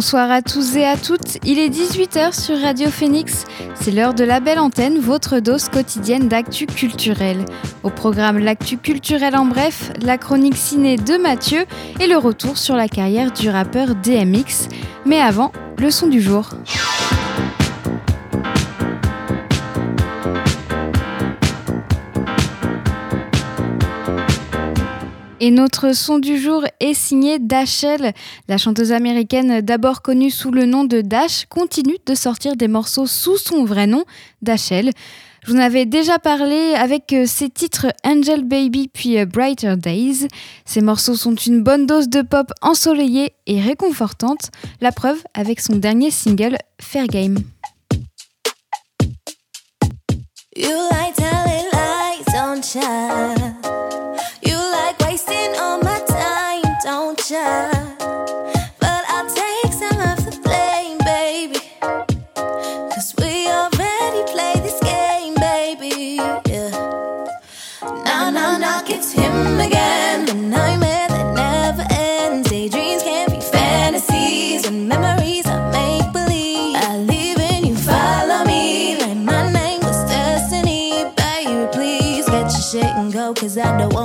Bonsoir à tous et à toutes, il est 18h sur Radio Phoenix. C'est l'heure de la belle antenne, votre dose quotidienne d'actu culturel. Au programme L'actu culturel en bref, la chronique ciné de Mathieu et le retour sur la carrière du rappeur DMX. Mais avant, le son du jour. Et notre son du jour est signé Dashel. La chanteuse américaine, d'abord connue sous le nom de Dash, continue de sortir des morceaux sous son vrai nom, Dashel. Je vous en avais déjà parlé avec euh, ses titres Angel Baby puis euh, Brighter Days. Ces morceaux sont une bonne dose de pop ensoleillée et réconfortante. La preuve avec son dernier single Fair Game. Cause I don't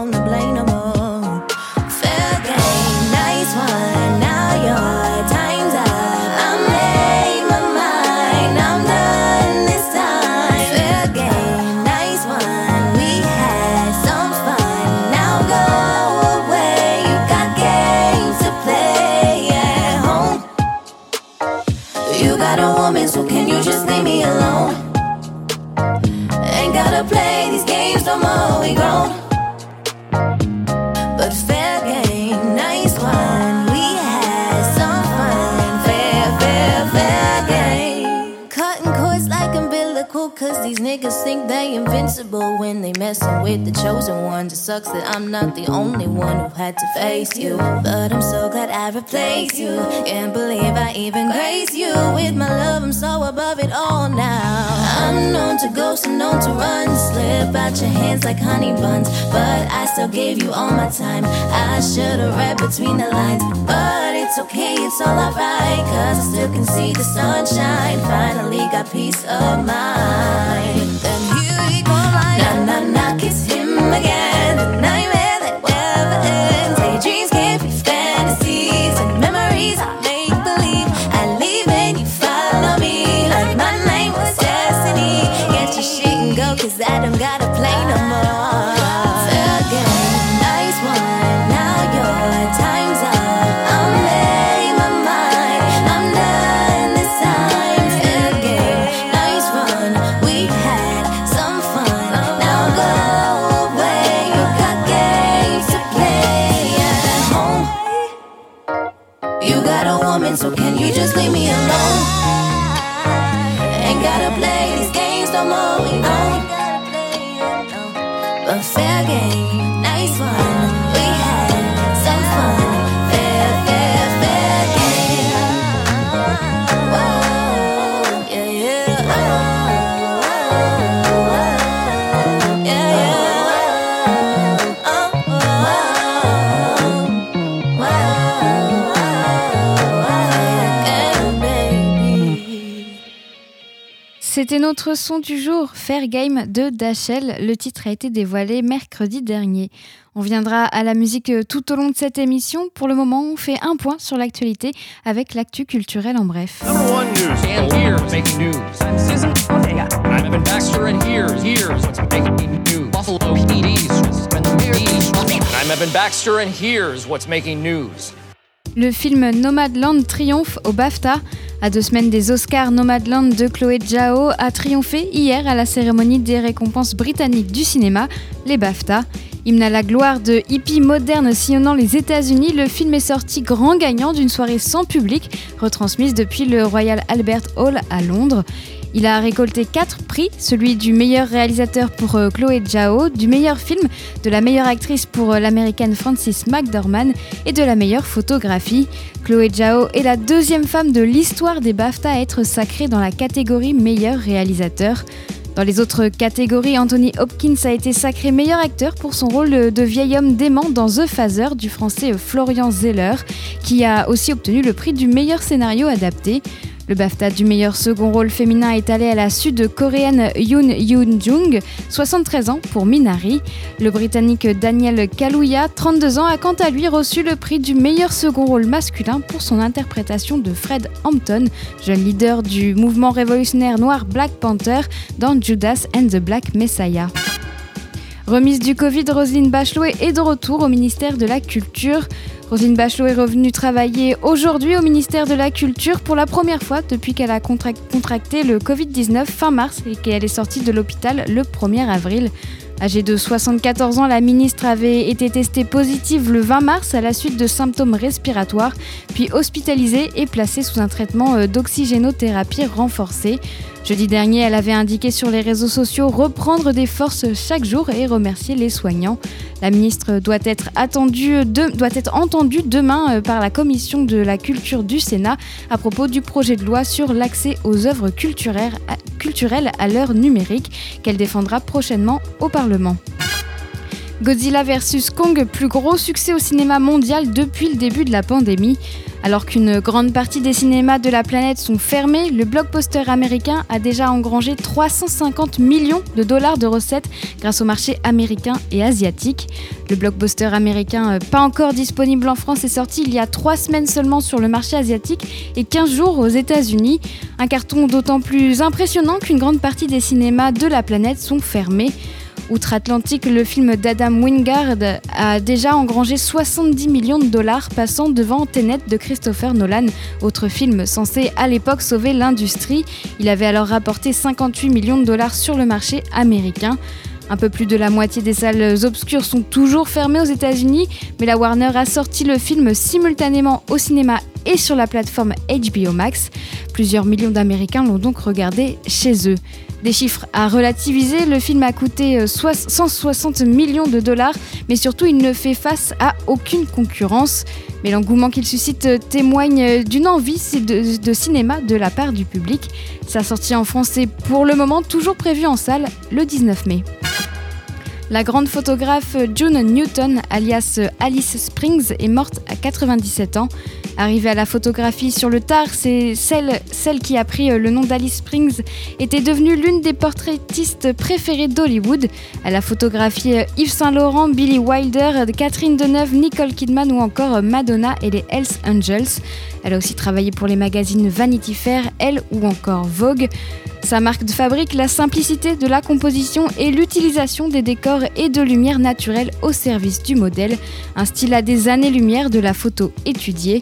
with the chosen ones. It sucks that I'm not the only one who had to face you. But I'm so glad I replaced you. Can't believe I even grace you with my love. I'm so above it all now. I'm known to ghost and known to run. Slip out your hands like honey buns. But I still gave you all my time. I should've read between the lines. But it's okay, it's all alright. Cause I still can see the sunshine. Finally got peace of mind. It's him again. The nightmare C'était notre son du jour, Fair Game de Dachel. Le titre a été dévoilé mercredi dernier. On viendra à la musique tout au long de cette émission. Pour le moment, on fait un point sur l'actualité avec l'actu culturel en bref. Number one news. And here's making news. I'm Susan Ortega. I'm Evan Baxter, and here's here's what's making news? Le film Nomadland triomphe au BAFTA. À deux semaines des Oscars, Nomadland de Chloé Zhao a triomphé hier à la cérémonie des récompenses britanniques du cinéma, les BAFTA. Hymne à la gloire de hippies modernes sillonnant les États-Unis, le film est sorti grand gagnant d'une soirée sans public, retransmise depuis le Royal Albert Hall à Londres. Il a récolté quatre prix, celui du meilleur réalisateur pour euh, Chloé Zhao, du meilleur film, de la meilleure actrice pour euh, l'américaine Frances McDormand et de la meilleure photographie. Chloé Zhao est la deuxième femme de l'histoire des BAFTA à être sacrée dans la catégorie meilleur réalisateur. Dans les autres catégories, Anthony Hopkins a été sacré meilleur acteur pour son rôle de vieil homme dément dans The Phaser du français Florian Zeller, qui a aussi obtenu le prix du meilleur scénario adapté. Le BAFTA du meilleur second rôle féminin est allé à la sud-coréenne Yoon Yoon-jung, 73 ans pour Minari. Le britannique Daniel Kaluuya, 32 ans, a quant à lui reçu le prix du meilleur second rôle masculin pour son interprétation de Fred Hampton, jeune leader du mouvement révolutionnaire noir Black Panther dans Judas and the Black Messiah. Remise du Covid, Roselyne Bachelot est de retour au ministère de la Culture. Rosine Bachelot est revenue travailler aujourd'hui au ministère de la Culture pour la première fois depuis qu'elle a contracté le Covid-19 fin mars et qu'elle est sortie de l'hôpital le 1er avril. Âgée de 74 ans, la ministre avait été testée positive le 20 mars à la suite de symptômes respiratoires, puis hospitalisée et placée sous un traitement euh, d'oxygénothérapie renforcée. Jeudi dernier, elle avait indiqué sur les réseaux sociaux reprendre des forces chaque jour et remercier les soignants. La ministre doit être, entendue demain euh, par la commission de la culture du Sénat à propos du projet de loi sur l'accès aux œuvres culturelles à l'heure numérique qu'elle défendra prochainement au Parlement. Godzilla vs Kong, plus gros succès au cinéma mondial depuis le début de la pandémie. Alors qu'une grande partie des cinémas de la planète sont fermés, le blockbuster américain a déjà engrangé 350 millions de dollars de recettes grâce au marché américain et asiatique. Le blockbuster américain, euh, pas encore disponible en France, est sorti il y a 3 semaines seulement sur le marché asiatique et 15 jours aux États-Unis. Un carton d'autant plus impressionnant qu'une grande partie des cinémas de la planète sont fermés. Outre-Atlantique, le film d'Adam Wingard a déjà engrangé 70 millions de dollars, passant devant Tenet de Christopher Nolan, autre film censé à l'époque sauver l'industrie. Il avait alors rapporté 58 millions de dollars sur le marché américain. Un peu plus de la moitié des salles obscures sont toujours fermées aux États-Unis, mais la Warner a sorti le film simultanément au cinéma et sur la plateforme HBO Max. Plusieurs millions d'Américains l'ont donc regardé chez eux. Des chiffres à relativiser, le film a coûté 160 euh, millions de dollars, mais surtout il ne fait face à aucune concurrence. Mais l'engouement qu'il suscite euh, témoigne euh, d'une envie de, cinéma de la part du public. Sa sortie en France est pour le moment toujours prévue en salle le 19 mai. La grande photographe June Newton, alias Alice Springs, est morte à 97 ans. Arrivée à la photographie sur le tard, c'est celle, celle qui a pris le nom d'Alice Springs était devenue l'une des portraitistes préférées d'Hollywood. Elle a photographié Yves Saint Laurent, Billy Wilder, Catherine Deneuve, Nicole Kidman ou encore Madonna et les Hells Angels. Elle a aussi travaillé pour les magazines Vanity Fair, Elle ou encore Vogue. Sa marque de fabrique, la simplicité de la composition et l'utilisation des décors et de lumière naturelle au service du modèle, un style à des années-lumière de la photo étudiée.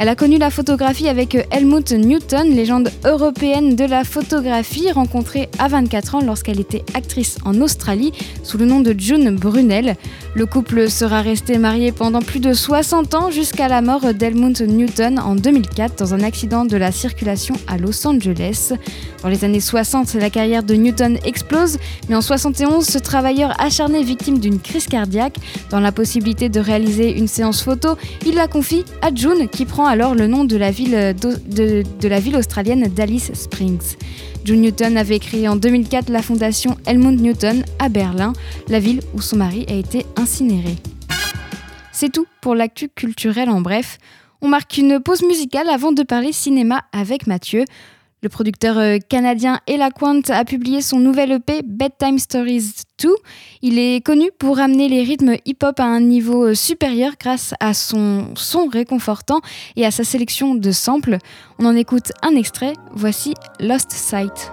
Elle a connu la photographie avec Helmut Newton, légende européenne de la photographie, rencontrée à 24 ans lorsqu'elle était actrice en Australie sous le nom de June Brunel. Le couple sera resté marié pendant plus de 60 ans jusqu'à la mort d'Helmut Newton en 2004 dans un accident de la circulation à Los Angeles. Dans les années 60, la carrière de Newton explose, mais en 71, ce travailleur acharné victime d'une crise cardiaque, dans la possibilité de réaliser une séance photo, il la confie à June qui prend alors le nom de la ville, ville australienne d'Alice Springs. June Newton avait créé en 2004 la fondation Helmut Newton à Berlin, la ville où son mari a été incinéré. C'est tout pour l'actu culturel en bref. On marque une pause musicale avant de parler cinéma avec Mathieu. Le producteur euh, canadien Ella Quant a publié son nouvel EP Bedtime Stories 2. Il est connu pour amener les rythmes hip-hop à un niveau euh, supérieur grâce à son son réconfortant et à sa sélection de samples. On en écoute un extrait, voici Lost Sight.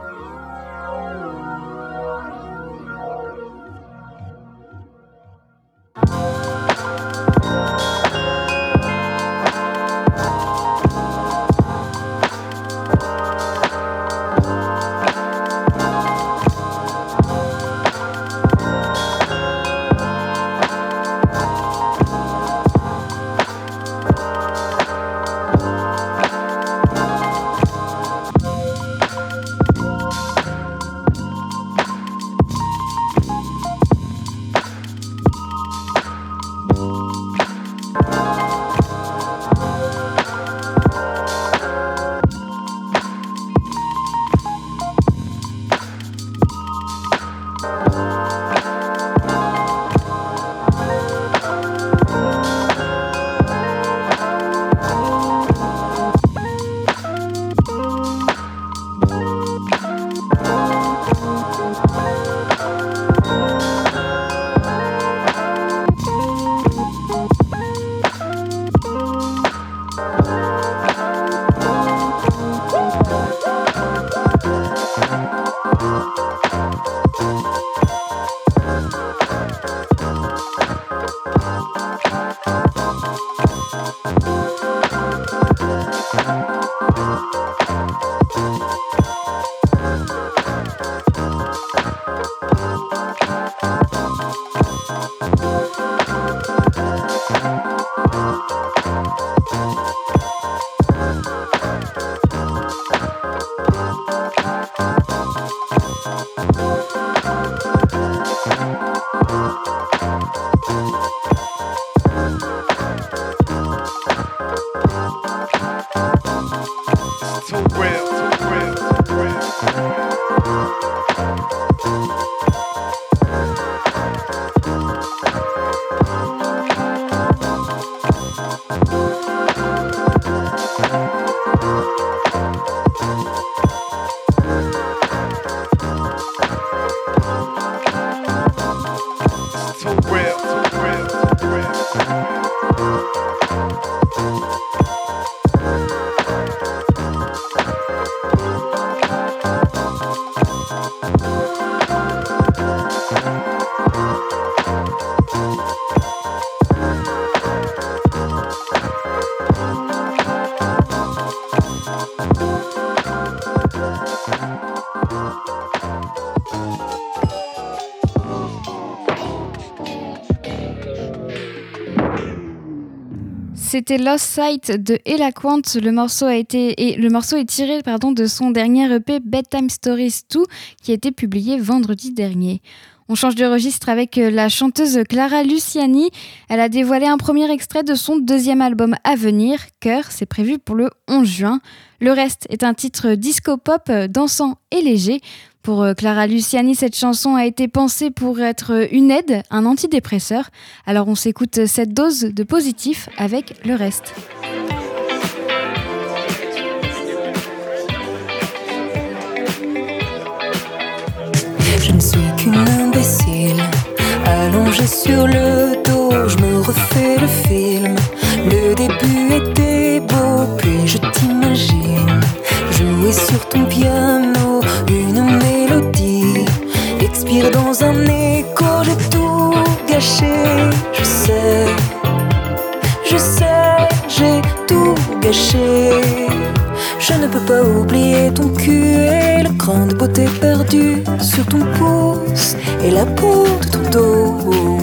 C'était Lost Sight de Ella Quant. Le morceau, le morceau est tiré pardon, de son dernier EP Bedtime Stories 2 qui a été publié vendredi dernier. On change de registre avec euh, la chanteuse Clara Luciani. Elle a dévoilé un premier extrait de son deuxième album à venir, Cœur, c'est prévu pour le 11 juin. Le reste est un titre disco-pop euh, dansant et léger. Pour euh, Clara Luciani, cette chanson a été pensée pour être une aide, un antidépresseur. Alors on s'écoute cette dose de positif avec le reste. Je ne suis qu'une imbécile, allongée sur le dos, je me refais le film. Le début était beau, sur ton piano une mélodie. Expire dans un écho, j'ai tout gâché. Je sais, je sais, j'ai tout gâché. Je ne peux pas oublier ton cul et le cran de beauté perdu sur ton pouce et la peau de ton dos.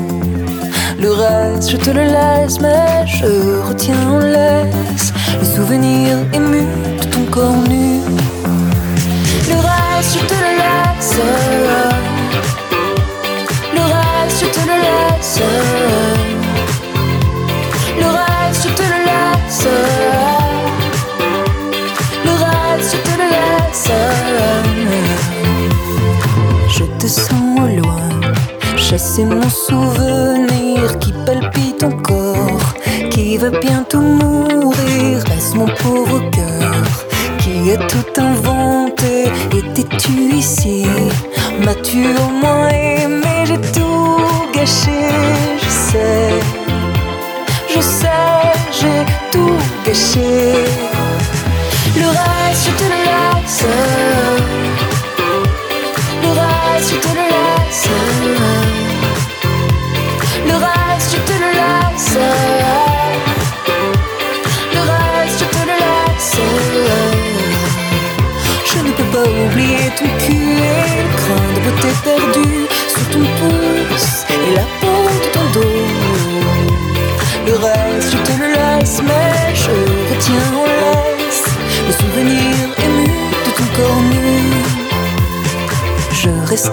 Le reste, je te le laisse, mais je retiens en laisse le souvenir ému de ton chasser mon souvenir qui palpite encore, qui va bientôt mourir. Reste mon pauvre cœur qui a tout inventé. Étais-tu ici? M'as-tu au moins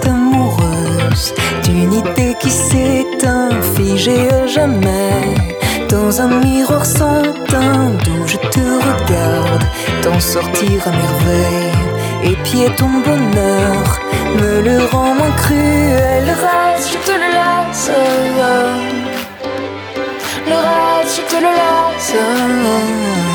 amoureuse d'une idée qui s'éteint, figée à jamais. Dans un miroir sans teint d'où je te regarde, t'en sortir à merveille. Et pied ton bonheur me le rend moins cruel. Le reste, je te le laisse. Le reste, je te le laisse.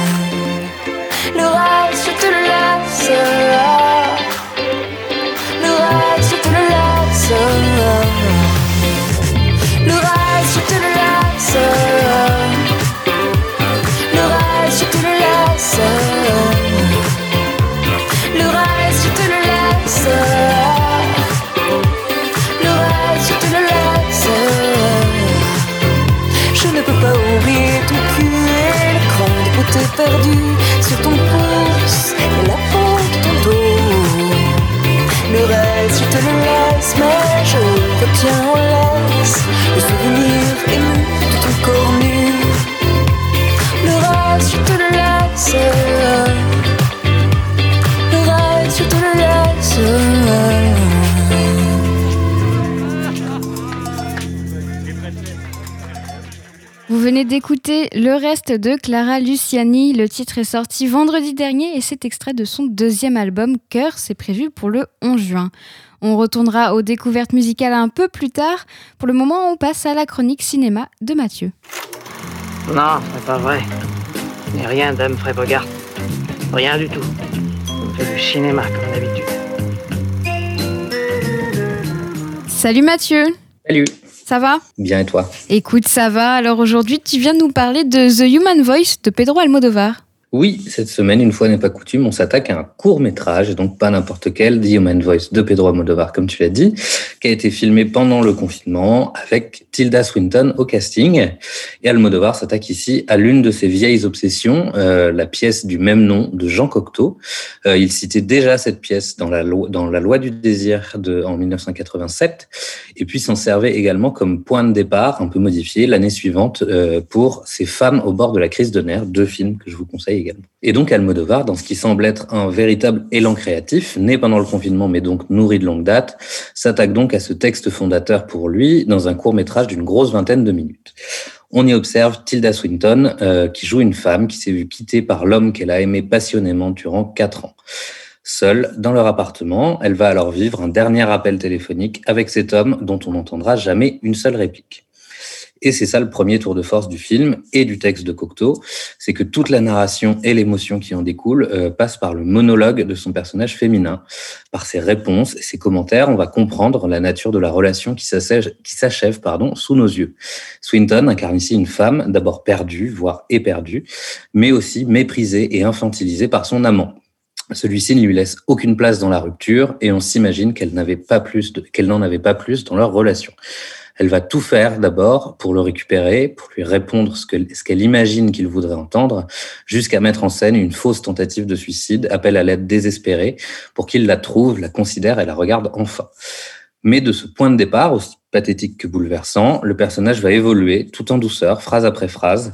Sur ton pouce et la peau de ton dos. Le reste, je te le laisse, mais je retiens en laisse venez venez d'écouter Le reste de Clara Luciani. Le titre est sorti vendredi dernier et c'est extrait de son deuxième album Cœur. C'est prévu pour le 11 juin. On retournera aux découvertes musicales un peu plus tard. Pour le moment, on passe à la chronique cinéma de Mathieu. Non, c'est pas vrai. N'ai rien d'Humphrey Bogart. Rien du tout. On fait du cinéma comme d'habitude. Salut Mathieu Salut Ça va Bien et toi? Écoute, ça va. Alors aujourd'hui, tu viens nous parler de The Human Voice de Pedro Almodovar. Oui, cette semaine, une fois n'est pas coutume, on s'attaque à un court métrage, donc pas n'importe quel, The Human Voice de Pedro Almodovar, comme tu l'as dit, qui a été filmé pendant le confinement avec Tilda Swinton au casting. Et Almodovar s'attaque ici à l'une de ses vieilles obsessions, euh, la pièce du même nom de Jean Cocteau. Euh, il citait déjà cette pièce dans la loi, dans la loi du désir de, en 1987, et puis s'en servait également comme point de départ, un peu modifié, l'année suivante, euh, pour Ces femmes au bord de la crise de nerfs, deux films que je vous conseille Et donc Almodovar, dans ce qui semble être un véritable élan créatif, né pendant le confinement mais donc nourri de longue date, s'attaque donc à ce texte fondateur pour lui dans un court métrage d'une grosse vingtaine de minutes. On y observe Tilda Swinton, euh, qui joue une femme qui s'est vue quittée par l'homme qu'elle a aimé passionnément durant quatre ans. Seule, dans leur appartement, elle va alors vivre un dernier appel téléphonique avec cet homme dont on n'entendra jamais une seule réplique. Et c'est ça le premier tour de force du film et du texte de Cocteau, c'est que toute la narration et l'émotion qui en découle euh, passe par le monologue de son personnage féminin. Par ses réponses et ses commentaires, on va comprendre la nature de la relation qui s'achève pardon, sous nos yeux. Swinton incarne ici une femme d'abord perdue, voire éperdue, mais aussi méprisée et infantilisée par son amant. Celui-ci ne lui laisse aucune place dans la rupture et on s'imagine qu'elle n'en avait pas plus dans leur relation. Elle va tout faire d'abord pour le récupérer, pour lui répondre ce qu'elle imagine qu'il voudrait entendre, jusqu'à mettre en scène une fausse tentative de suicide, appel à l'aide désespérée, pour qu'il la trouve, la considère et la regarde enfin. Mais de ce point de départ, aussi pathétique que bouleversant, le personnage va évoluer tout en douceur, phrase après phrase,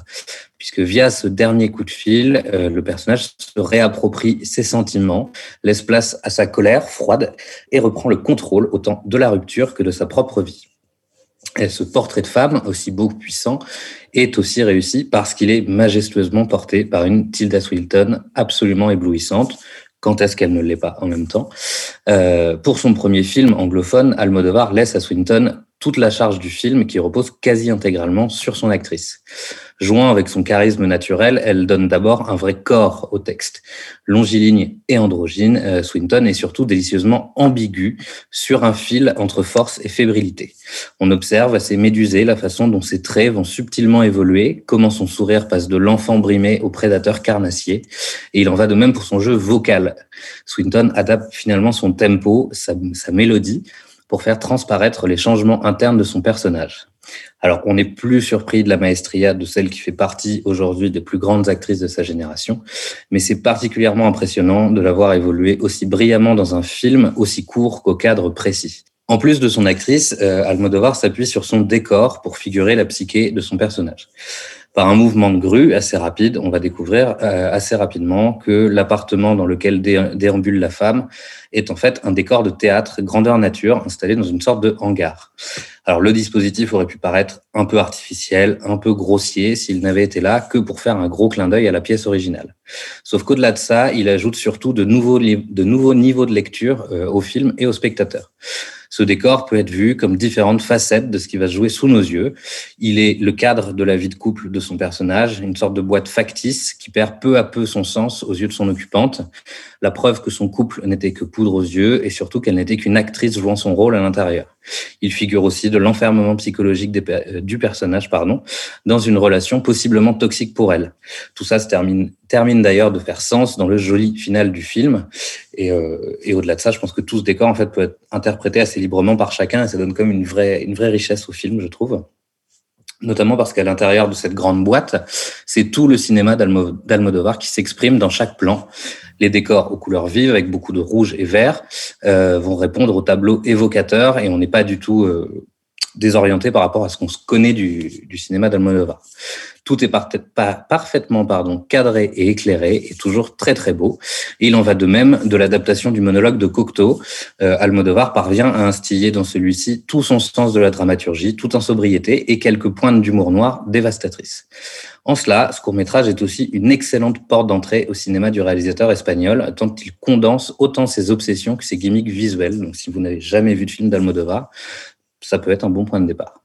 puisque via ce dernier coup de fil, euh, le personnage se réapproprie ses sentiments, laisse place à sa colère froide et reprend le contrôle autant de la rupture que de sa propre vie. Et ce portrait de femme, aussi beau que puissant, est aussi réussi parce qu'il est majestueusement porté par une Tilda Swinton absolument éblouissante. Quand est-ce qu'elle ne l'est pas en même temps? Euh, Pour son premier film anglophone, Almodovar laisse à Swinton toute la charge du film qui repose quasi intégralement sur son actrice. Jouant avec son charisme naturel, elle donne d'abord un vrai corps au texte. Longiligne et androgyne, euh, Swinton est surtout délicieusement ambigu sur un fil entre force et fébrilité. On observe assez médusé la façon dont ses traits vont subtilement évoluer, comment son sourire passe de l'enfant brimé au prédateur carnassier, et il en va de même pour son jeu vocal. Swinton adapte finalement son tempo, sa, sa mélodie, pour faire transparaître les changements internes de son personnage. Alors, on n'est plus surpris de la maestria de celle qui fait partie aujourd'hui des plus grandes actrices de sa génération, mais c'est particulièrement impressionnant de la voir aussi brillamment dans un film aussi court qu'au cadre précis. En plus de son actrice, euh, Almodovar s'appuie sur son décor pour figurer la psyché de son personnage par un mouvement de grue assez rapide, on va découvrir euh, assez rapidement que l'appartement dans lequel déambule la femme est en fait un décor de théâtre grandeur nature installé dans une sorte de hangar. Alors le dispositif aurait pu paraître un peu artificiel, un peu grossier s'il n'avait été là que pour faire un gros clin d'œil à la pièce originale. Sauf qu'au-delà de ça, il ajoute surtout de nouveaux, de nouveaux niveaux de lecture euh, au film et aux spectateurs. Ce décor peut être vu comme différentes facettes de ce qui va se jouer sous nos yeux. Il est le cadre de la vie de couple de son personnage, une sorte de boîte factice qui perd peu à peu son sens aux yeux de son occupante. La preuve que son couple n'était que poudre aux yeux et surtout qu'elle n'était qu'une actrice jouant son rôle à l'intérieur. Il figure aussi de l'enfermement psychologique euh, du personnage pardon, dans une relation possiblement toxique pour elle. Tout ça se termine, termine d'ailleurs de faire sens dans le joli final du film. Et, euh, et au-delà de ça, je pense que tout ce décor en fait, peut être interprété assez librement par chacun et ça donne comme une vraie, une vraie richesse au film, je trouve notamment parce qu'à l'intérieur de cette grande boîte, c'est tout le cinéma d'Almodovar qui s'exprime dans chaque plan. Les décors aux couleurs vives, avec beaucoup de rouge et vert, euh, vont répondre au tableau évocateur et on n'est pas du tout euh, désorienté par rapport à ce qu'on se connaît du, du cinéma d'Almodovar. Tout est parfaitement pardon, cadré et éclairé et toujours très très beau. Il en va de même de l'adaptation du monologue de Cocteau. Euh, Almodovar parvient à instiller dans celui-ci tout son sens de la dramaturgie, tout en sobriété et quelques pointes d'humour noir dévastatrices. En cela, ce court-métrage est aussi une excellente porte d'entrée au cinéma du réalisateur espagnol, tant il condense autant ses obsessions que ses gimmicks visuels. Donc, si vous n'avez jamais vu de film d'Almodovar, ça peut être un bon point de départ.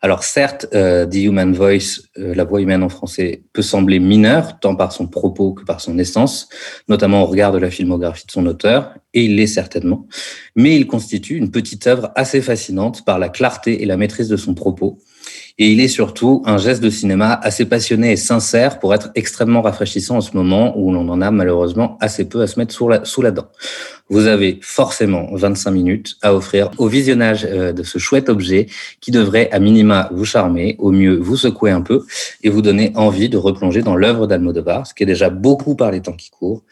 Alors certes, euh, The Human Voice, euh, la voix humaine en français, peut sembler mineure, tant par son propos que par son essence, notamment au regard de la filmographie de son auteur, et il l'est certainement, mais il constitue une petite œuvre assez fascinante par la clarté et la maîtrise de son propos, et il est surtout un geste de cinéma assez passionné et sincère pour être extrêmement rafraîchissant en ce moment où l'on en a malheureusement assez peu à se mettre sous la, dent. Vous avez forcément 25 minutes à offrir au visionnage euh, de ce chouette objet qui devrait à minima vous charmer, au mieux vous secouer un peu et vous donner envie de replonger dans l'œuvre d'Almodovar, ce qui est déjà beaucoup par les temps qui courent.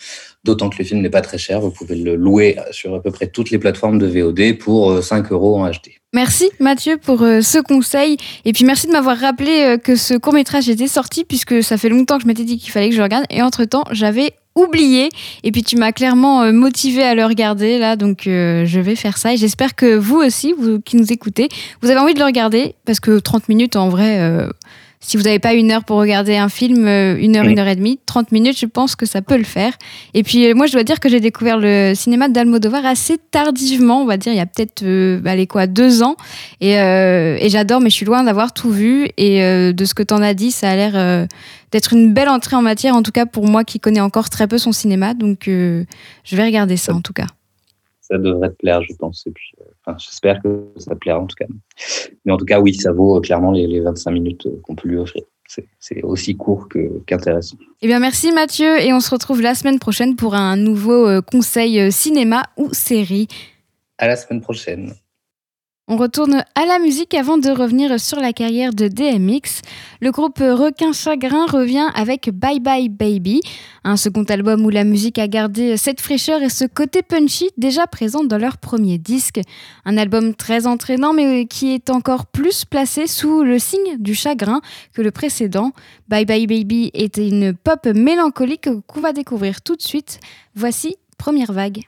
D'autant que le film n'est pas très cher, vous pouvez le louer sur à peu près toutes les plateformes de VOD pour 5 euh, euros en HD. Merci Mathieu pour euh, ce conseil et puis merci de m'avoir rappelé que ce court métrage était sorti puisque ça fait longtemps que je m'étais dit qu'il fallait que je regarde et entre temps j'avais oublié. Et puis tu m'as clairement euh, motivé à le regarder là, donc euh, je vais faire ça. Et j'espère que vous aussi, vous qui nous écoutez, vous avez envie de le regarder parce que 30 minutes en vrai. Euh, si vous n'avez pas une heure pour regarder un film, une heure, une heure et demie, 30 minutes, je pense que ça peut le faire. Et puis moi, je dois dire que j'ai découvert le cinéma d'Almodovar assez tardivement, on va dire, il y a peut-être, allez quoi, deux ans. Et, et j'adore, mais je suis loin d'avoir tout vu. Et de ce que tu en as dit, ça a l'air d'être une belle entrée en matière, en tout cas pour moi qui connais encore très peu son cinéma. Donc euh, je vais regarder ça en tout cas. Ça devrait te plaire, je pense. Et puis, euh, j'espère que ça te plaira en tout cas. Mais en tout cas, oui, ça vaut euh, clairement les, 25 minutes qu'on peut lui offrir. C'est aussi court qu'intéressant. eh bien, merci Mathieu, et on se retrouve la semaine prochaine pour un nouveau conseil cinéma ou série. À la semaine prochaine. On retourne à la musique avant de revenir sur la carrière de DMX. Le groupe Requin Chagrin revient avec Bye Bye Baby, un second album où la musique a gardé cette fraîcheur et ce côté punchy déjà présent dans leur premier disque. Un album très entraînant mais qui est encore plus placé sous le signe du chagrin que le précédent. Bye Bye Baby était une pop mélancolique qu'on va découvrir tout de suite. Voici Première Vague.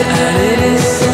and it is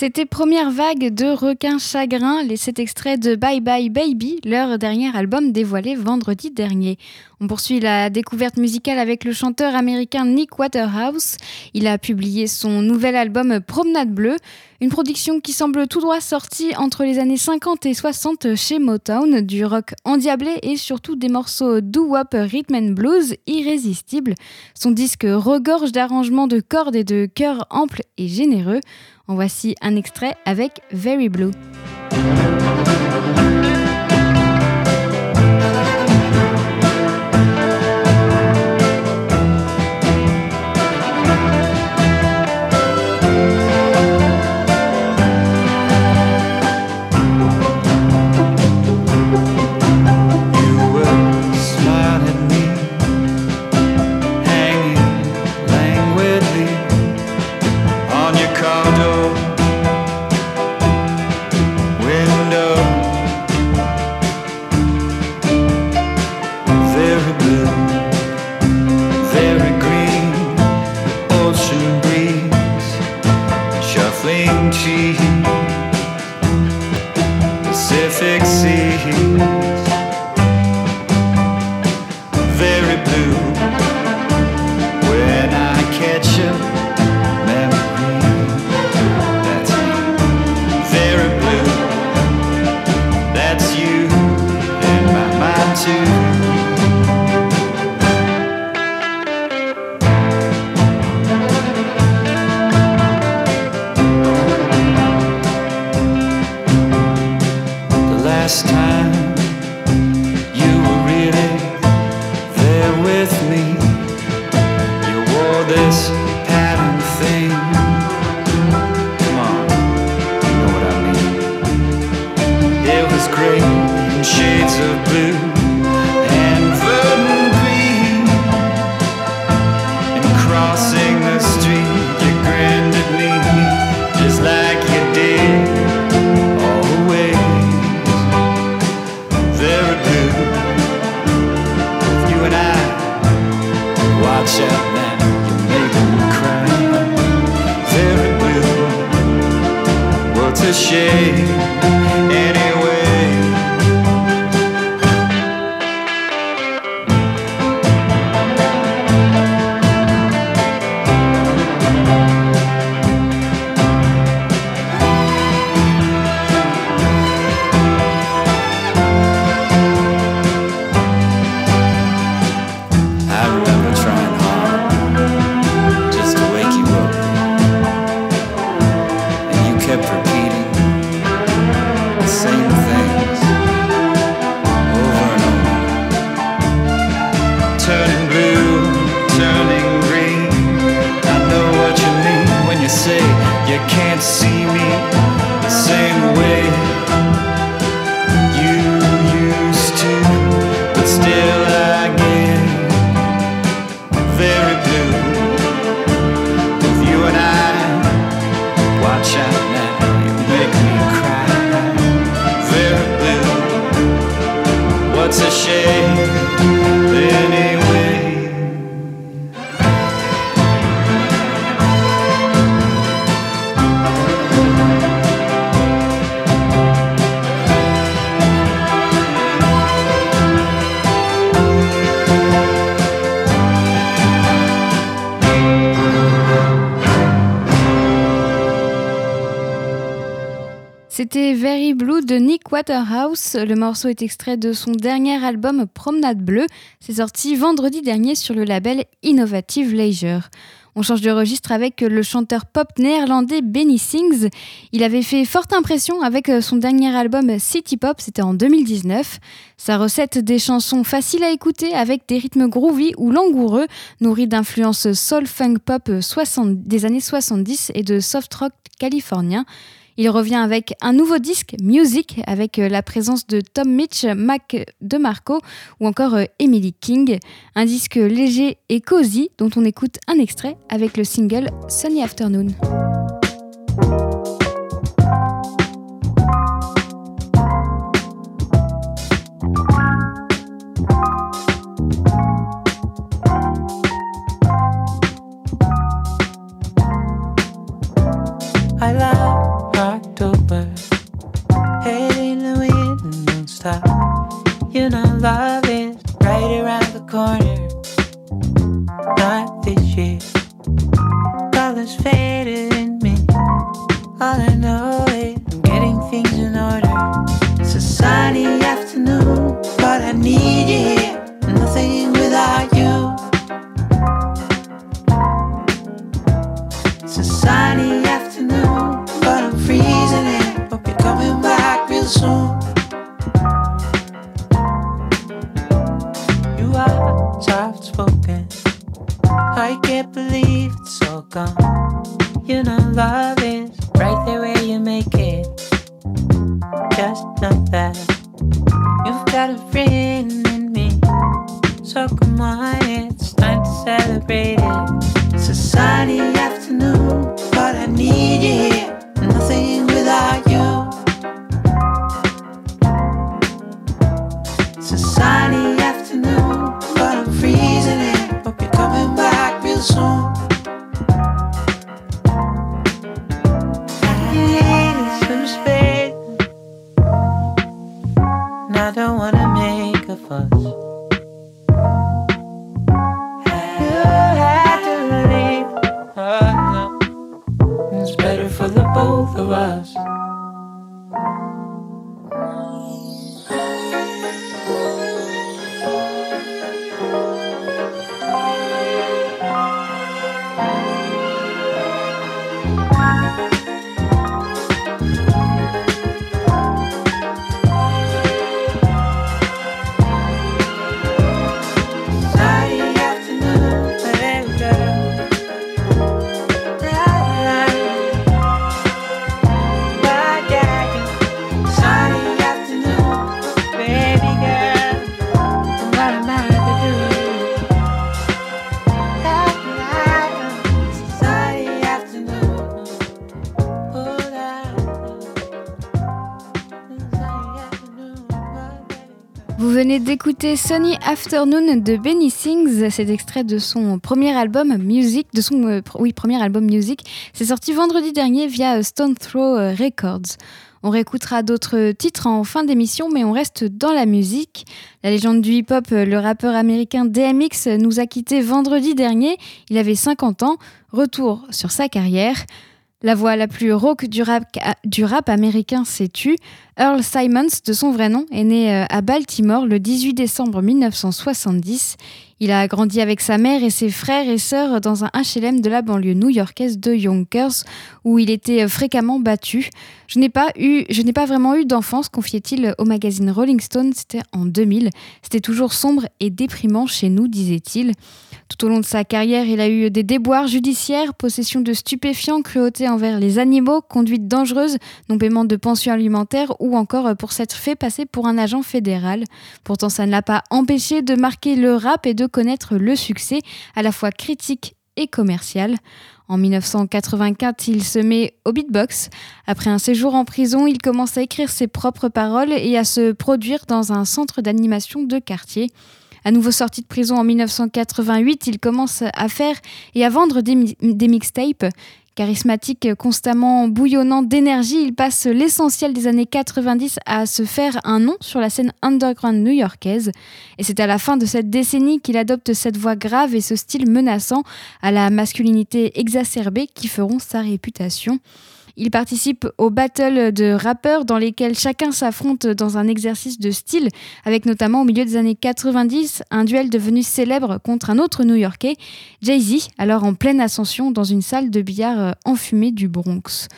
C'était première vague de requins chagrins, les sept extraits de Bye Bye Baby, leur dernier album dévoilé vendredi dernier. On poursuit la découverte musicale avec le chanteur américain Nick Waterhouse. Il a publié son nouvel album Promenade Bleue, une production qui semble tout droit sortie entre les années 50 et 60 chez Motown, du rock endiablé et surtout des morceaux doo-wop rhythm and blues irrésistibles. Son disque regorge d'arrangements de cordes et de chœurs amples et généreux. En voici un extrait avec Very Blue. Watch out now, you're making me cry. Blue, what a shame. Le morceau est extrait de son dernier album Promenade Bleue. C'est sorti vendredi dernier sur le label Innovative Leisure. On change de registre avec le chanteur pop néerlandais Benny Sings. Il avait fait forte impression avec son dernier album City Pop, c'était en 2019. Sa recette des chansons faciles à écouter avec des rythmes groovy ou langoureux, nourris d'influences soul funk pop des années 70 et de soft rock californien. Il revient avec un nouveau disque, Music, avec euh, la présence de Tom Mitch, Mac DeMarco ou encore euh, Emily King. Un disque léger et cosy dont on écoute un extrait avec le single Sunny Afternoon. Stop. You know, love is right around the corner. Not this year. Colors faded in me. All I know is I'm getting things in order. It's a sunny afternoon, but I need you here. Nothing without you. It's a sunny afternoon, but I'm freezing in. Hope you're coming back real soon. I can't believe it's all gone. You know, love is right there where you make it. Just know that you've got a friend in me. So come on, it's time to celebrate it. It's a sunny afternoon, but I need you venez d'écouter Sunny Afternoon de Benny Sings, cet extrait de son premier album Music, de son euh, oui, premier album Music. C'est sorti vendredi dernier via euh, Stone Throw euh, Records. On réécoutera d'autres titres en fin d'émission, mais on reste dans la musique. La légende du hip-hop, le rappeur américain DMX, nous a quittés vendredi dernier. Il avait 50 ans. Retour sur sa carrière. La voix la plus rauque du rap, rap américain s'est tue. Earl Simons, de son vrai nom, est né euh, à Baltimore le 18 décembre 1970. Il a grandi avec sa mère et ses frères et sœurs dans un HLM de la banlieue new-yorkaise de Yonkers, où il était euh, fréquemment battu. Je n'ai pas eu, je n'ai pas vraiment eu d'enfance, confiait-il au magazine Rolling Stone. C'était en 2000. C'était toujours sombre et déprimant chez nous, disait-il. Tout au long de sa carrière, il a eu des déboires judiciaires, possession de stupéfiants, cruauté envers les animaux, conduite dangereuse, non-paiement de pension alimentaire ou encore euh, pour s'être fait passer pour un agent fédéral. Pourtant, ça ne l'a pas empêché de marquer le rap et de connaître le succès, à la fois critique et commercial. En 1984, il se met au beatbox. Après un séjour en prison, il commence à écrire ses propres paroles et à se produire dans un centre d'animation de quartier. À nouveau sorti de prison en 1988, il commence à faire et à vendre des, des mixtapes. Charismatique, constamment bouillonnant d'énergie, il passe l'essentiel des années 90 à se faire un nom sur la scène underground new-yorkaise. Et c'est à la fin de cette décennie qu'il adopte cette voix grave et ce style menaçant à la masculinité exacerbée qui feront sa réputation. Il participe aux battles de rappeurs dans lesquels chacun s'affronte dans un exercice de style, avec notamment au milieu des années 90 un duel devenu célèbre contre un autre New-Yorkais, Jay-Z, alors en pleine ascension dans une salle de billard euh, enfumée du Bronx.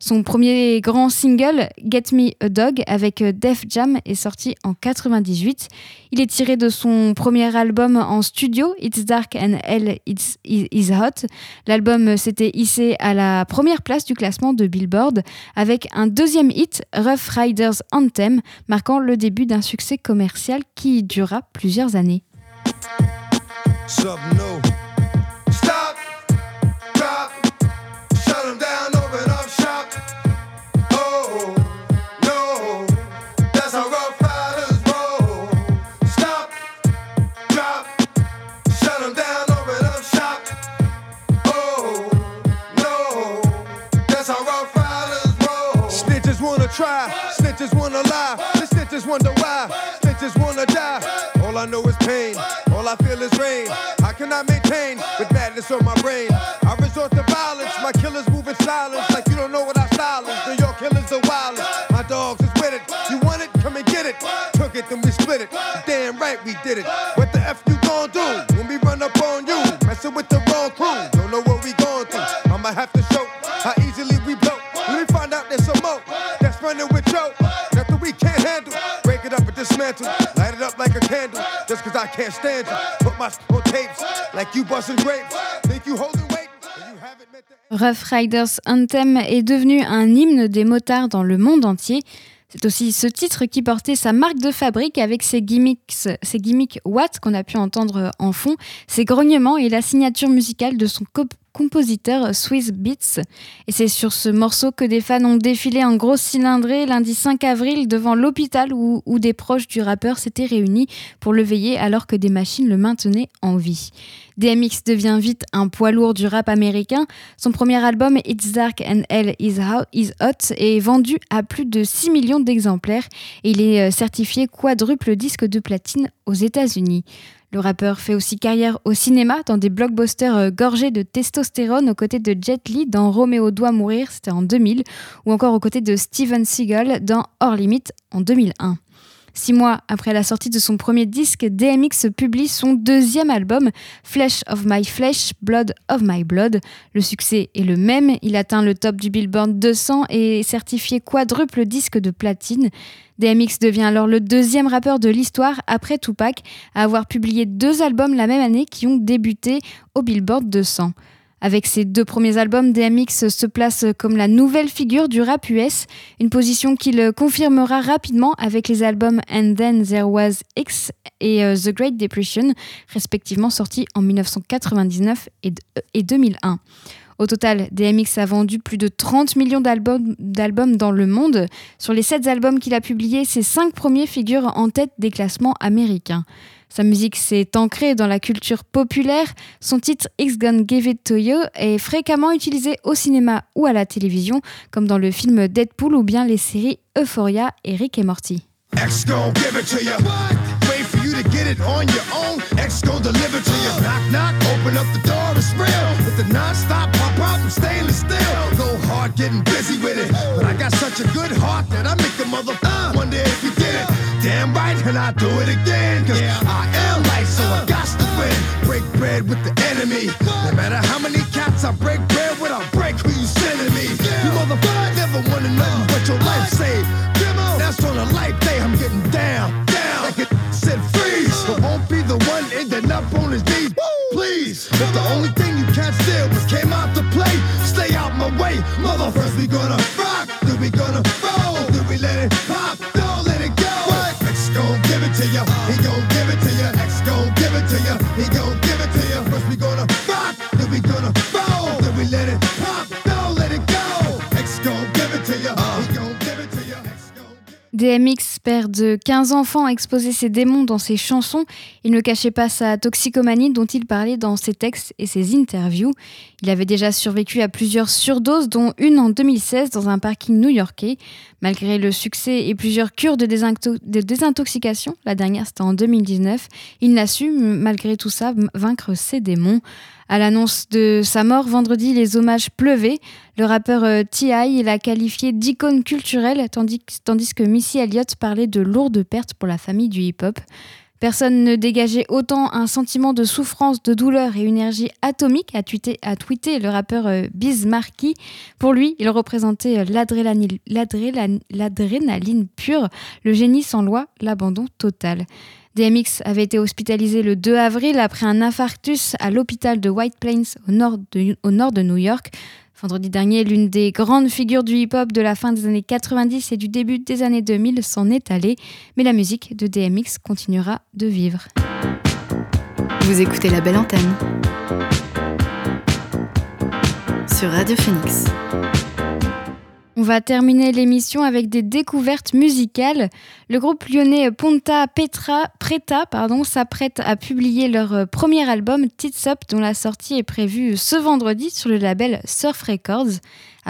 Son premier grand single, Get Me a Dog, avec euh, Def Jam, est sorti en 98. Il est tiré de son premier album en studio, It's Dark and Hell It's, Is Hot. L'album s'était hissé à la première place du classement de Billboard, avec un deuxième hit, Rough Riders Anthem, marquant le début d'un succès commercial qui dura plusieurs années. Try, snitches wanna lie. The snitches wonder why, Snitches wanna die. All I know is pain, all I feel is rain. I cannot maintain with madness on my brain? I resort to violence, my killers move in silence like you don't know what I is. New York killers are wildest. My dogs is with it. You want it? Come and get it. Took it, then we split it. Damn right we did it. Rough Riders Anthem est devenu un hymne des motards dans le monde entier. C'est aussi ce titre qui portait sa marque de fabrique avec ses gimmicks, ses gimmicks Watt qu'on a pu entendre en fond, ses grognements et la signature musicale de son cop- compositeur Swiss Beats. Et c'est sur ce morceau que des fans ont défilé en grosse cylindrée lundi 5 avril devant l'hôpital où, où des proches du rappeur s'étaient réunis pour le veiller alors que des machines le maintenaient en vie. DMX devient vite un poids lourd du rap américain. Son premier album, It's Dark and Hell is Hot, is Hot est vendu à plus de 6 millions d'exemplaires et il est euh, certifié quadruple disque de platine aux États-Unis. Le rappeur fait aussi carrière au cinéma dans des blockbusters euh, gorgés de testostérone aux côtés de Jet Li dans Roméo doit mourir, c'était en 2000, ou encore aux côtés de Steven Seagal dans Hors Limite en 2001. Six mois après la sortie de son premier disque, DMX publie son deuxième album, Flesh of My Flesh, Blood of My Blood. Le succès est le même, il atteint le top du Billboard 200 et est certifié quadruple disque de platine. DMX devient alors le deuxième rappeur de l'histoire, après Tupac, à avoir publié deux albums la même année qui ont débuté au Billboard 200. Avec ses deux premiers albums, DMX se place comme la nouvelle figure du rap US, une position qu'il confirmera rapidement avec les albums And Then There Was X et euh, The Great Depression, respectivement sortis en 1999 et d- et 2001. Au total, DMX a vendu plus de 30 millions d'albums dans le monde. Sur les 7 albums qu'il a publiés, ses 5 premiers figurent en tête des classements américains. Sa musique s'est ancrée dans la culture populaire. Son titre X Gonna Give It To You est fréquemment utilisé au cinéma ou à la télévision, comme dans le film Deadpool ou bien les séries Euphoria et Rick et Morty. X give it to you. Wait for you to get it on your own. X deliver to you. Knock, knock, open up the door. The non-stop pop out and stainless steel. Go hard getting busy with it. But I got such a good heart that I make the mother uh, wonder if you did it. Damn right, and I do it again. Cause yeah. I am light, so I got to win. Break bread with the enemy. No matter how many cats I break bread with, I break who you sending me. You motherfucker never wanted nothing but your life saved. That's on a life day, I'm getting down, If the only thing you can't steal was came out to play, stay out my way. Mother, first we gonna rock, then we gonna DMX, père de 15 enfants, exposait ses démons dans ses chansons. Il ne cachait pas sa toxicomanie dont il parlait dans ses textes et ses interviews. Il avait déjà survécu à plusieurs surdoses, dont une en 2016 dans un parking new-yorkais. Malgré le succès et plusieurs cures de, de désintoxication, la dernière c'était en 2019, il n'a su, malgré tout ça, vaincre ses démons. À l'annonce de sa mort vendredi, les hommages pleuvaient. Le rappeur euh, T.I. l'a qualifié d'icône culturelle, tandis, que Missy Elliott parlait de lourdes pertes pour la famille du hip-hop. Personne ne dégageait autant un sentiment de souffrance, de douleur et une énergie atomique, a tweeté, le rappeur euh, Biz Markie. Pour lui, il représentait euh, l'adrénaline pure, le génie sans loi, l'abandon total. DMX avait été hospitalisé le 2 avril après un infarctus à l'hôpital de White Plains au nord de, New York. Vendredi dernier, l'une des grandes figures du hip-hop de la fin des années 90 et du début des années 2000 s'en est allée, mais la musique de DMX continuera de vivre. Vous écoutez la belle antenne sur Radio Phoenix. On va terminer l'émission avec des découvertes musicales. Le groupe lyonnais Ponta Petra Preta s'apprête à publier leur euh, premier album Tits Up dont la sortie est prévue ce vendredi sur le label Surf Records.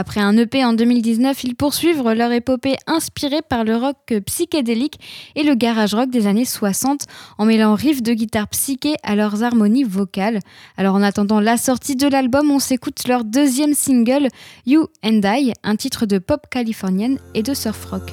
Après un EP en 2019, ils poursuivent leur épopée inspirée par le rock psychédélique et le garage rock des années 60 en mêlant riffs de guitare psyché à leurs harmonies vocales. Alors en attendant la sortie de l'album, on s'écoute leur deuxième single You and I, un titre de pop californienne et de surf rock.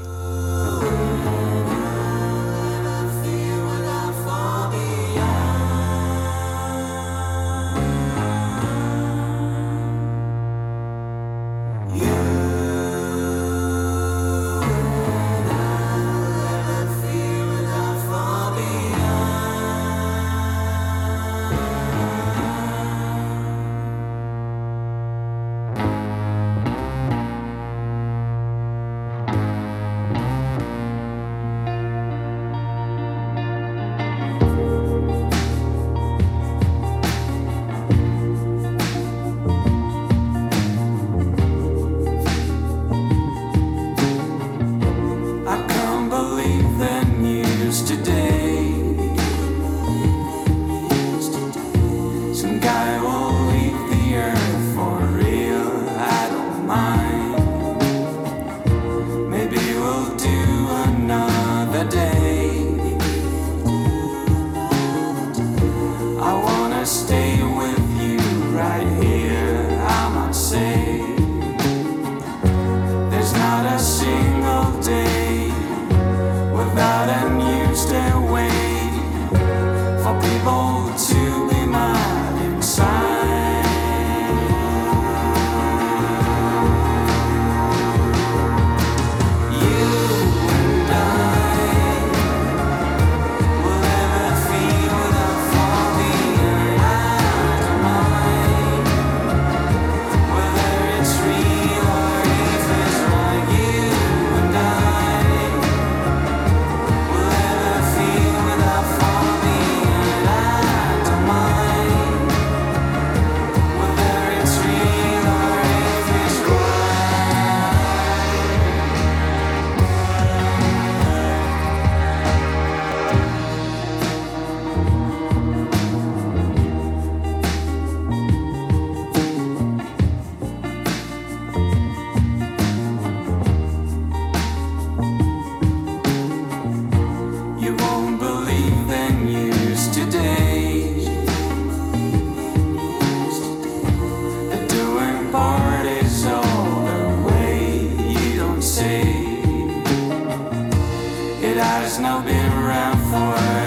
around for.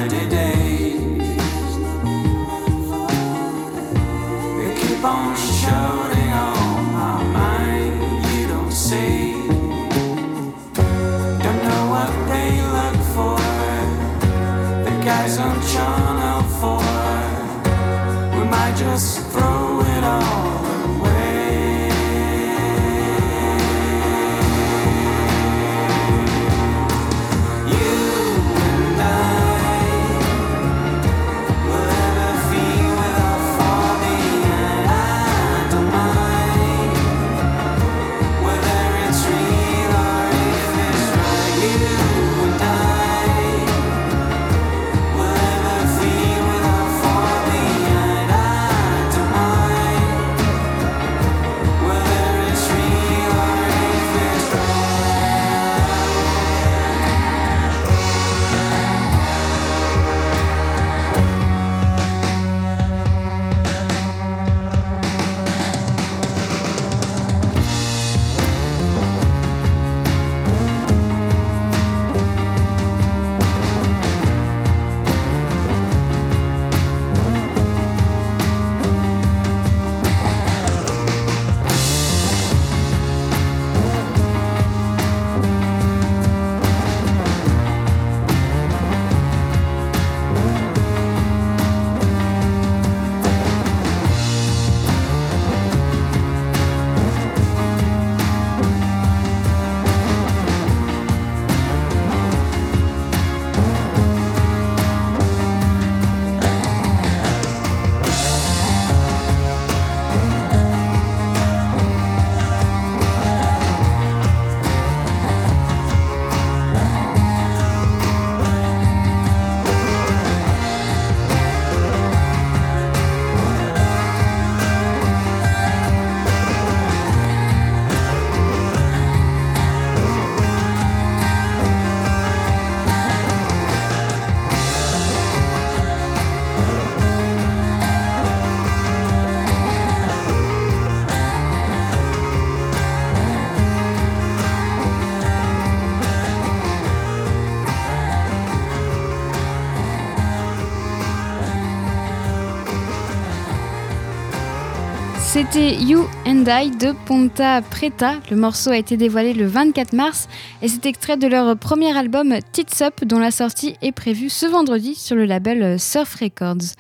C'était You and I de Ponta Preta. Le morceau a été dévoilé le 24 mars et c'est extrait de leur premier album Tits Up dont la sortie est prévue ce vendredi sur le label Surf Records.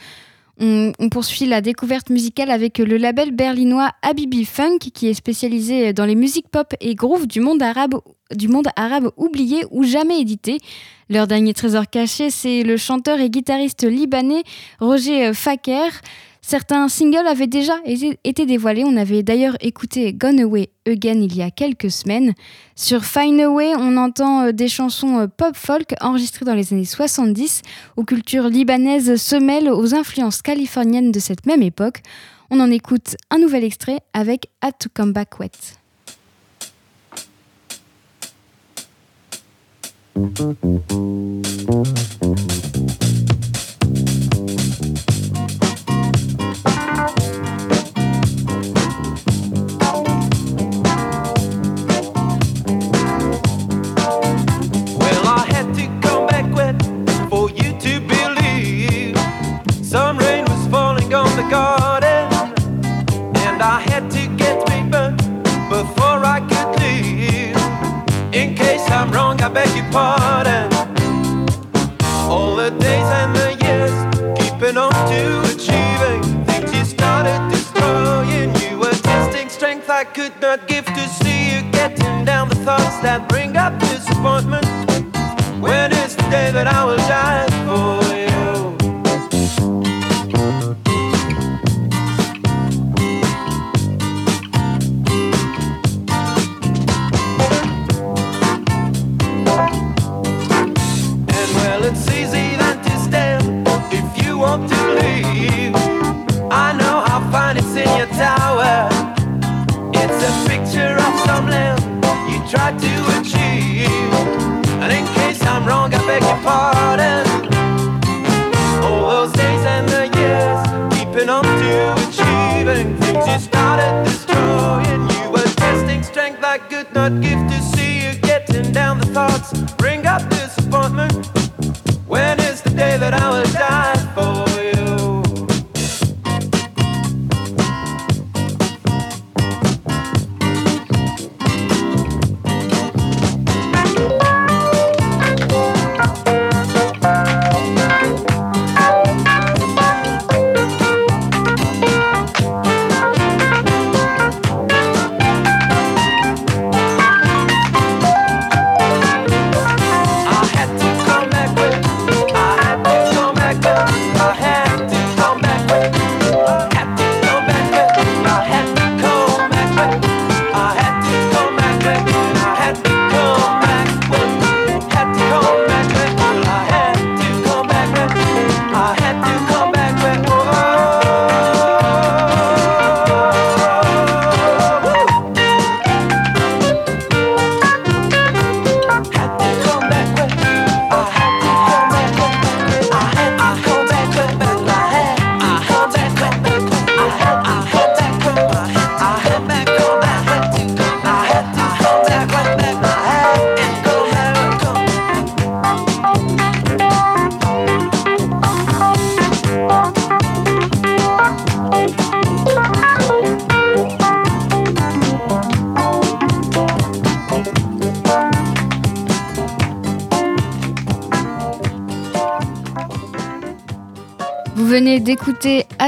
On, poursuit la découverte musicale avec le label berlinois Habibi Funk qui est spécialisé dans les musiques pop et groove du monde arabe, du monde arabe oublié ou jamais édité. Leur dernier trésor caché, c'est le chanteur et guitariste libanais Roger Faker. Certains singles avaient déjà été dévoilés. On avait d'ailleurs écouté Gone Away Again il y a quelques semaines. Sur Fine Away, on entend euh, des chansons euh, pop-folk enregistrées dans les années 70, où culture libanaise se mêle aux influences californiennes de cette même époque. On en écoute un nouvel extrait avec Had to Come Back Wet.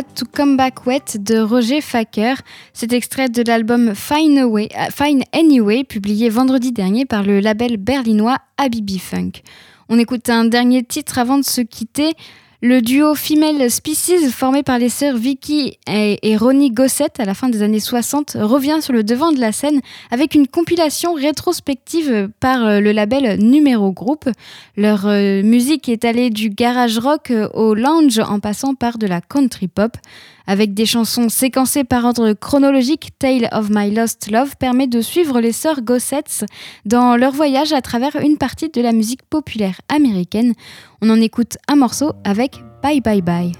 To Come Back Wet de Roger Faker. C'est extrait de l'album euh, Fine Anyway, publié vendredi dernier par le label berlinois Habibi Funk. On écoute un dernier titre avant de se quitter. Le duo Female Species, formé par les sœurs Vicky et, Ronnie Gossett à la fin des années 60, revient sur le devant de la scène avec une compilation rétrospective par euh, le label Numéro Group. Leur euh, musique est allée du garage rock au lounge en passant par de la country pop. Avec des chansons séquencées par ordre chronologique, Tale of My Lost Love permet de suivre les sœurs Gossetts dans leur voyage à travers une partie de la musique populaire américaine. On en écoute un morceau avec Bye Bye Bye.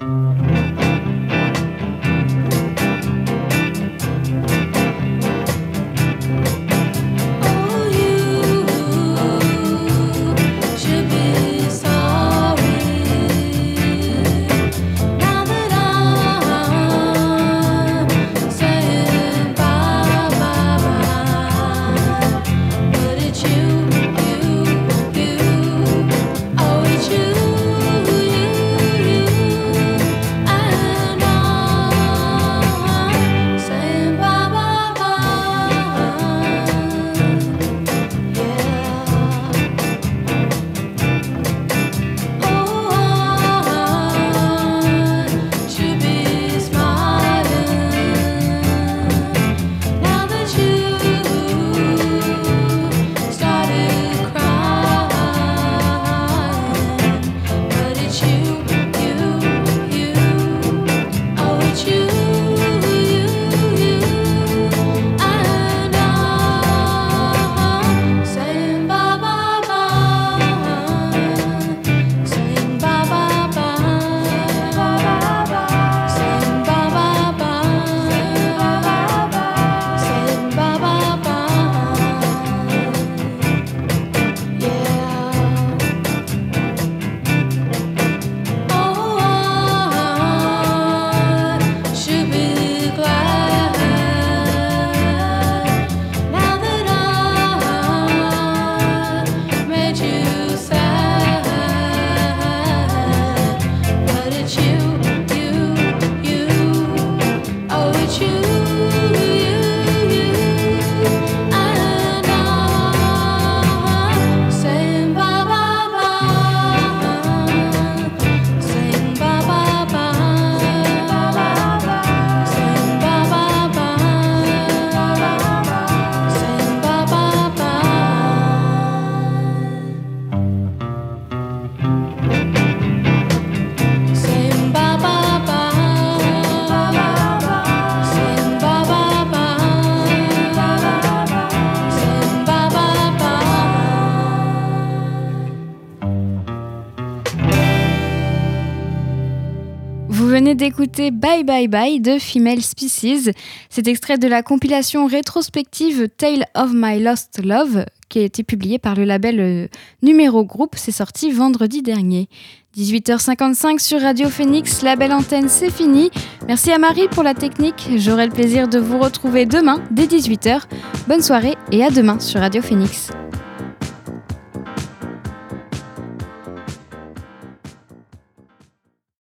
D'écouter Bye Bye Bye de Female Species. Cet extrait de la compilation rétrospective Tale of My Lost Love, qui a été publiée par le label euh, Numéro Group, c'est sorti vendredi dernier. 18h55 sur Radio Phoenix, la belle antenne, c'est fini. Merci à Marie pour la technique. J'aurai le plaisir de vous retrouver demain dès 18h. Bonne soirée et à demain sur Radio Phoenix.